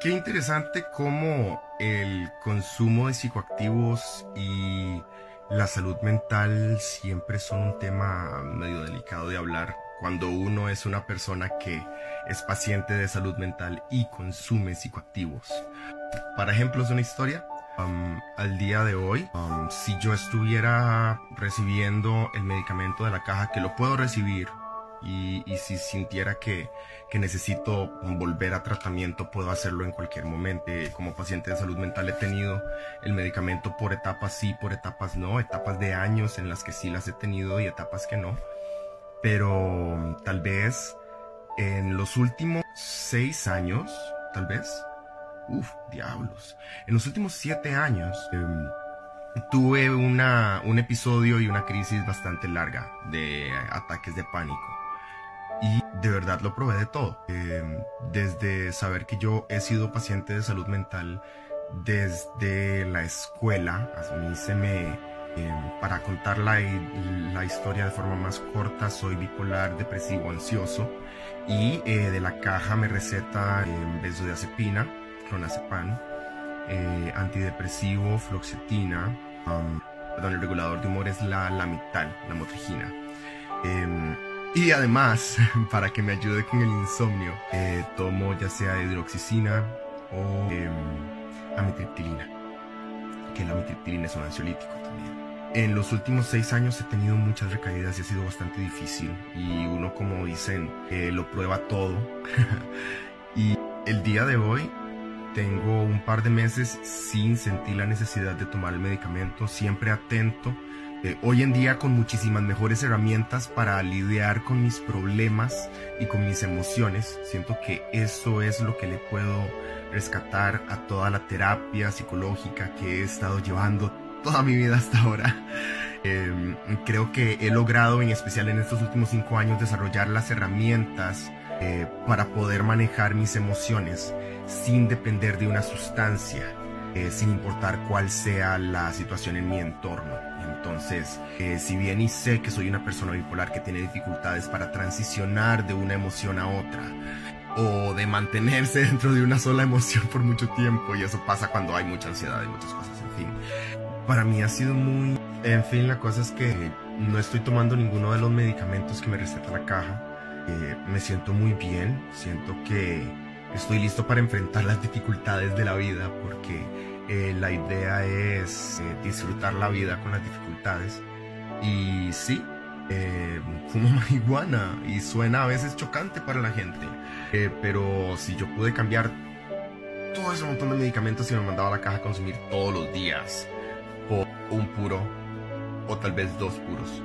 Qué interesante cómo el consumo de psicoactivos y la salud mental siempre son un tema medio delicado de hablar cuando uno es una persona que es paciente de salud mental y consume psicoactivos. Para ejemplos de una historia, um, al día de hoy, um, si yo estuviera recibiendo el medicamento de la caja, que lo puedo recibir y, si sintiera que, que, necesito volver a tratamiento, puedo hacerlo en cualquier momento. Como paciente de salud mental he tenido el medicamento por etapas sí, por etapas no, etapas de años en las que sí las he tenido y etapas que no. Pero tal vez en los últimos seis años, tal vez, uff, diablos, en los últimos siete años, em, tuve una, un episodio y una crisis bastante larga de ataques de pánico y de verdad lo probé de todo. Eh, desde saber que yo he sido paciente de salud mental desde la escuela, a mí se me, eh, para contar la, la, historia de forma más corta, soy bipolar, depresivo, ansioso y eh, de la caja me receta benzodiazepina, clonazepam, antidepresivo, floxetina, um, perdón, el regulador de humor es la lamital, la motrigina. Em, y además, para que me ayude con el insomnio, eh, tomo ya sea hidroxicina o eh, amitriptilina. Que la amitriptilina es un ansiolítico también. En los últimos seis años he tenido muchas recaídas y ha sido bastante difícil. Y uno, como dicen, eh, lo prueba todo. y el día de hoy tengo un par de meses sin sentir la necesidad de tomar el medicamento, siempre atento eh, hoy en día con muchísimas mejores herramientas para lidiar con mis problemas y con mis emociones. Siento que eso es lo que le puedo rescatar a toda la terapia psicológica que he estado llevando toda mi vida hasta ahora. Em, creo que he logrado, en especial en estos últimos cinco años, desarrollar las herramientas eh, para poder manejar mis emociones sin depender de una sustancia, eh, sin importar cuál sea la situación en mi entorno. Entonces, eh, si bien y sé que soy una persona bipolar que tiene dificultades para transicionar de una emoción a otra, o de mantenerse dentro de una sola emoción por mucho tiempo, y eso pasa cuando hay mucha ansiedad y muchas cosas, en fin. Para mí ha sido muy... En fin, la cosa es que no estoy tomando ninguno de los medicamentos que me receta la caja. Eh, me siento muy bien, siento que estoy listo para enfrentar las dificultades de la vida porque eh, la idea es eh, disfrutar la vida con las dificultades. Y sí, eh, fumo marihuana y suena a veces chocante para la gente. pero si yo pude cambiar todo ese montón de medicamentos que me mandaba a la caja a consumir todos los días por un puro o tal vez dos puros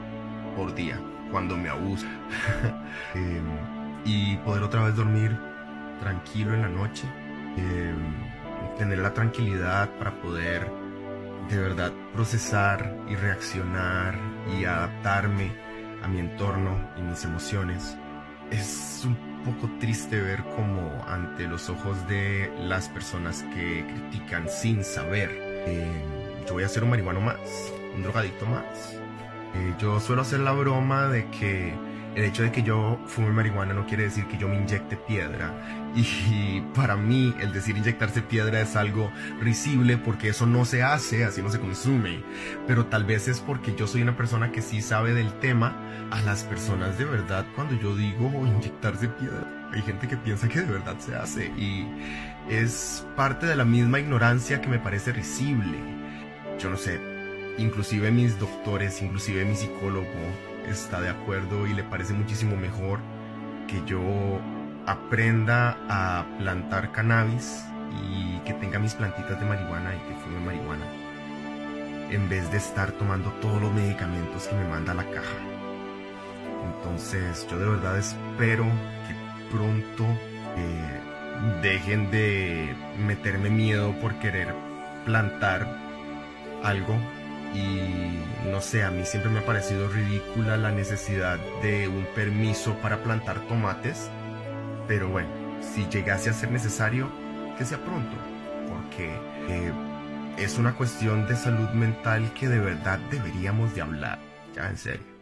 por día cuando me abusa. Em, y poder otra vez dormir tranquilo en la noche. Em, tener la tranquilidad para poder de verdad procesar y reaccionar y adaptarme a mi entorno y mis emociones. Es un poco triste ver como ante los ojos de las personas que critican sin saber, eh, yo voy a ser un marihuano más, un drogadicto más. Eh, yo suelo hacer la broma de que el hecho de que yo fume marihuana no quiere decir que yo me inyecte piedra. Y para mí el decir inyectarse piedra es algo risible porque eso no se hace, así no se consume. Pero tal vez es porque yo soy una persona que sí sabe del tema. A las personas de verdad cuando yo digo inyectarse piedra, hay gente que piensa que de verdad se hace. Y es parte de la misma ignorancia que me parece risible. Yo no sé, inclusive mis doctores, inclusive mi psicólogo está de acuerdo y le parece muchísimo mejor que yo aprenda a plantar cannabis y que tenga mis plantitas de marihuana y que fume marihuana en vez de estar tomando todos los medicamentos que me manda la caja. Entonces yo de verdad espero que pronto eh, dejen de meterme miedo por querer plantar algo y no sé, a mí siempre me ha parecido ridícula la necesidad de un permiso para plantar tomates, pero bueno, si llegase a ser necesario, que sea pronto, porque eh, es una cuestión de salud mental que de verdad deberíamos de hablar, ya en serio.